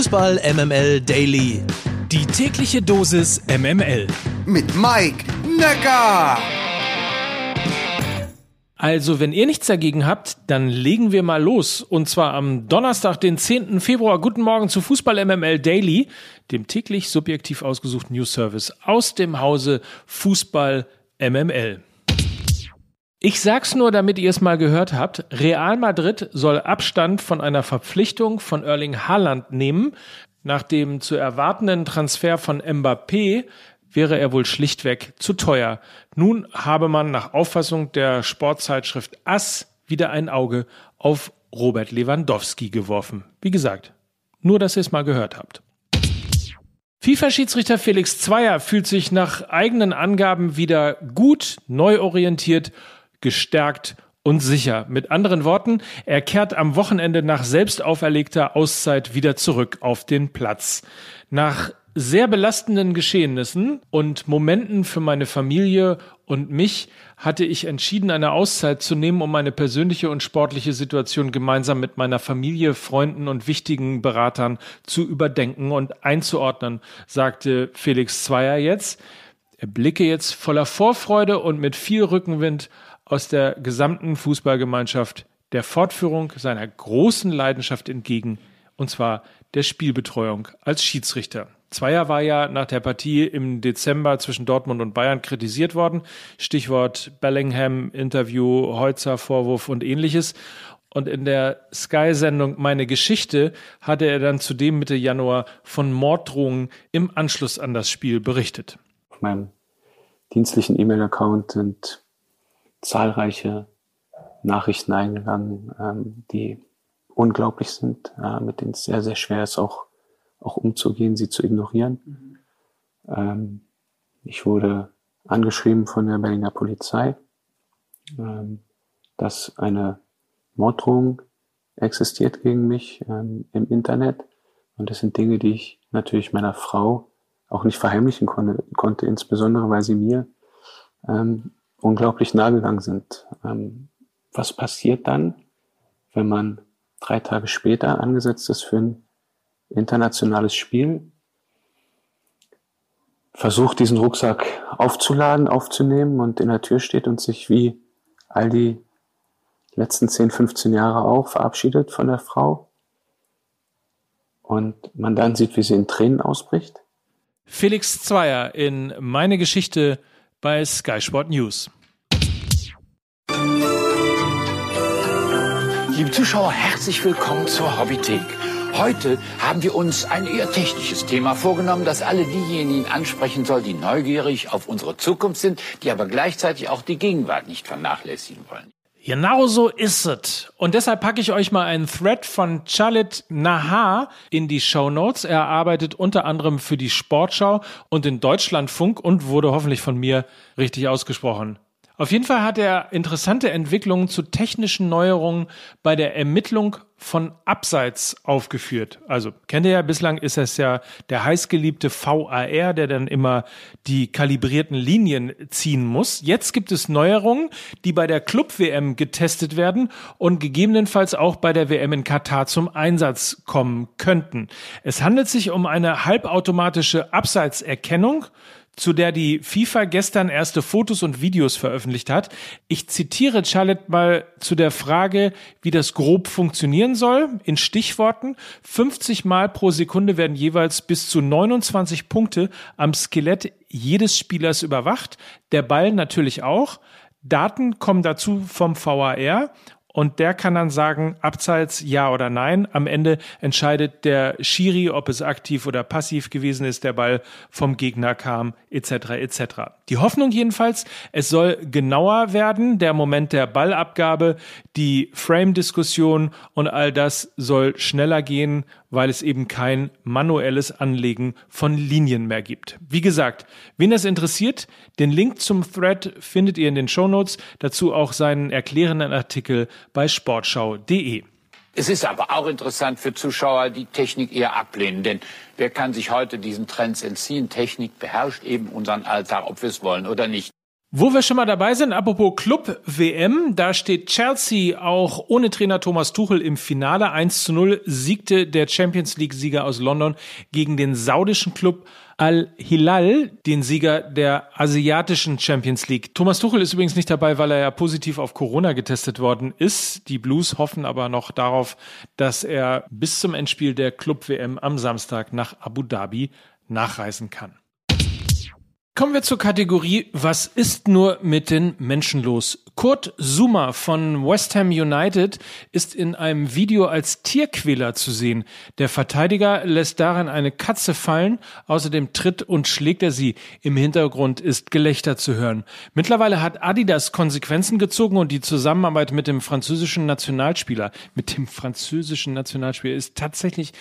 Fußball MML Daily. Die tägliche Dosis MML. Mit Mike Necker. Also, wenn ihr nichts dagegen habt, dann legen wir mal los. Und zwar am Donnerstag, den 10. Februar. Guten Morgen zu Fußball MML Daily, dem täglich subjektiv ausgesuchten News Service aus dem Hause Fußball MML. Ich sag's nur, damit ihr es mal gehört habt. Real Madrid soll Abstand von einer Verpflichtung von Erling Haaland nehmen. Nach dem zu erwartenden Transfer von Mbappé wäre er wohl schlichtweg zu teuer. Nun habe man nach Auffassung der Sportzeitschrift Ass wieder ein Auge auf Robert Lewandowski geworfen. Wie gesagt, nur dass ihr es mal gehört habt. FIFA-Schiedsrichter Felix Zweier fühlt sich nach eigenen Angaben wieder gut, neu orientiert gestärkt und sicher. Mit anderen Worten, er kehrt am Wochenende nach selbst auferlegter Auszeit wieder zurück auf den Platz. Nach sehr belastenden Geschehnissen und Momenten für meine Familie und mich hatte ich entschieden, eine Auszeit zu nehmen, um meine persönliche und sportliche Situation gemeinsam mit meiner Familie, Freunden und wichtigen Beratern zu überdenken und einzuordnen, sagte Felix Zweier jetzt. Er blicke jetzt voller Vorfreude und mit viel Rückenwind aus der gesamten Fußballgemeinschaft der Fortführung seiner großen Leidenschaft entgegen, und zwar der Spielbetreuung als Schiedsrichter. Zweier war ja nach der Partie im Dezember zwischen Dortmund und Bayern kritisiert worden. Stichwort Bellingham, Interview, Heutzer, Vorwurf und ähnliches. Und in der Sky-Sendung Meine Geschichte hatte er dann zudem Mitte Januar von Morddrohungen im Anschluss an das Spiel berichtet. Auf meinem dienstlichen E-Mail-Account sind zahlreiche Nachrichten eingegangen, ähm, die unglaublich sind, äh, mit denen es sehr, sehr schwer ist, auch, auch umzugehen, sie zu ignorieren. Mhm. Ähm, ich wurde angeschrieben von der Berliner Polizei, ähm, dass eine Morddrohung existiert gegen mich ähm, im Internet. Und das sind Dinge, die ich natürlich meiner Frau auch nicht verheimlichen konnte, konnte insbesondere weil sie mir ähm, unglaublich nah gegangen sind. Ähm, was passiert dann, wenn man drei Tage später angesetzt ist für ein internationales Spiel, versucht diesen Rucksack aufzuladen, aufzunehmen und in der Tür steht und sich wie all die letzten 10, 15 Jahre auch verabschiedet von der Frau und man dann sieht, wie sie in Tränen ausbricht? Felix Zweier in Meine Geschichte bei Sky Sport News. Liebe Zuschauer, herzlich willkommen zur Hobbythek. Heute haben wir uns ein eher technisches Thema vorgenommen, das alle diejenigen ansprechen soll, die neugierig auf unsere Zukunft sind, die aber gleichzeitig auch die Gegenwart nicht vernachlässigen wollen. Genau so ist es. Und deshalb packe ich euch mal einen Thread von Chalit Nahar in die Show Notes. Er arbeitet unter anderem für die Sportschau und den Deutschlandfunk und wurde hoffentlich von mir richtig ausgesprochen. Auf jeden Fall hat er interessante Entwicklungen zu technischen Neuerungen bei der Ermittlung von Abseits aufgeführt. Also kennt ihr ja, bislang ist es ja der heißgeliebte VAR, der dann immer die kalibrierten Linien ziehen muss. Jetzt gibt es Neuerungen, die bei der Club-WM getestet werden und gegebenenfalls auch bei der WM in Katar zum Einsatz kommen könnten. Es handelt sich um eine halbautomatische Abseitserkennung zu der die FIFA gestern erste Fotos und Videos veröffentlicht hat. Ich zitiere Charlotte mal zu der Frage, wie das grob funktionieren soll. In Stichworten, 50 Mal pro Sekunde werden jeweils bis zu 29 Punkte am Skelett jedes Spielers überwacht. Der Ball natürlich auch. Daten kommen dazu vom VAR und der kann dann sagen, abseits ja oder nein. Am Ende entscheidet der Schiri, ob es aktiv oder passiv gewesen ist, der Ball vom Gegner kam, etc. etc. Die Hoffnung jedenfalls, es soll genauer werden, der Moment der Ballabgabe, die Frame-Diskussion und all das soll schneller gehen, weil es eben kein manuelles Anlegen von Linien mehr gibt. Wie gesagt, wen das interessiert, den Link zum Thread findet ihr in den Shownotes, dazu auch seinen erklärenden Artikel bei sportschau.de. Es ist aber auch interessant für Zuschauer, die Technik eher ablehnen, denn wer kann sich heute diesen Trends entziehen? Technik beherrscht eben unseren Alltag, ob wir es wollen oder nicht. Wo wir schon mal dabei sind, apropos Club WM, da steht Chelsea auch ohne Trainer Thomas Tuchel im Finale. 1 zu 0 siegte der Champions League-Sieger aus London gegen den saudischen Club Al-Hilal, den Sieger der asiatischen Champions League. Thomas Tuchel ist übrigens nicht dabei, weil er ja positiv auf Corona getestet worden ist. Die Blues hoffen aber noch darauf, dass er bis zum Endspiel der Club WM am Samstag nach Abu Dhabi nachreisen kann. Kommen wir zur Kategorie Was ist nur mit den Menschen los? Kurt Zuma von West Ham United ist in einem Video als Tierquäler zu sehen. Der Verteidiger lässt darin eine Katze fallen, außerdem tritt und schlägt er sie. Im Hintergrund ist Gelächter zu hören. Mittlerweile hat Adidas Konsequenzen gezogen und die Zusammenarbeit mit dem französischen Nationalspieler, mit dem französischen Nationalspieler ist tatsächlich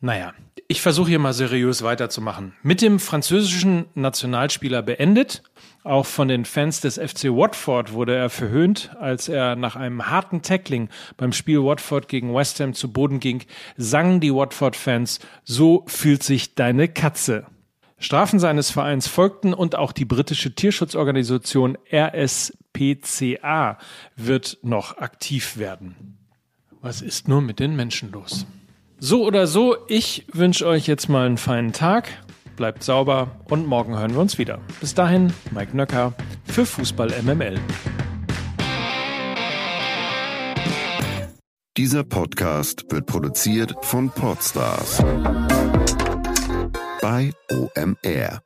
naja, ich versuche hier mal seriös weiterzumachen. Mit dem französischen Nationalspieler beendet. Auch von den Fans des FC Watford wurde er verhöhnt, als er nach einem harten Tackling beim Spiel Watford gegen West Ham zu Boden ging, sangen die Watford-Fans, so fühlt sich deine Katze. Strafen seines Vereins folgten und auch die britische Tierschutzorganisation RSPCA wird noch aktiv werden. Was ist nur mit den Menschen los? So oder so, ich wünsche euch jetzt mal einen feinen Tag. Bleibt sauber und morgen hören wir uns wieder. Bis dahin, Mike Nöcker für Fußball MML. Dieser Podcast wird produziert von Podstars bei OMR.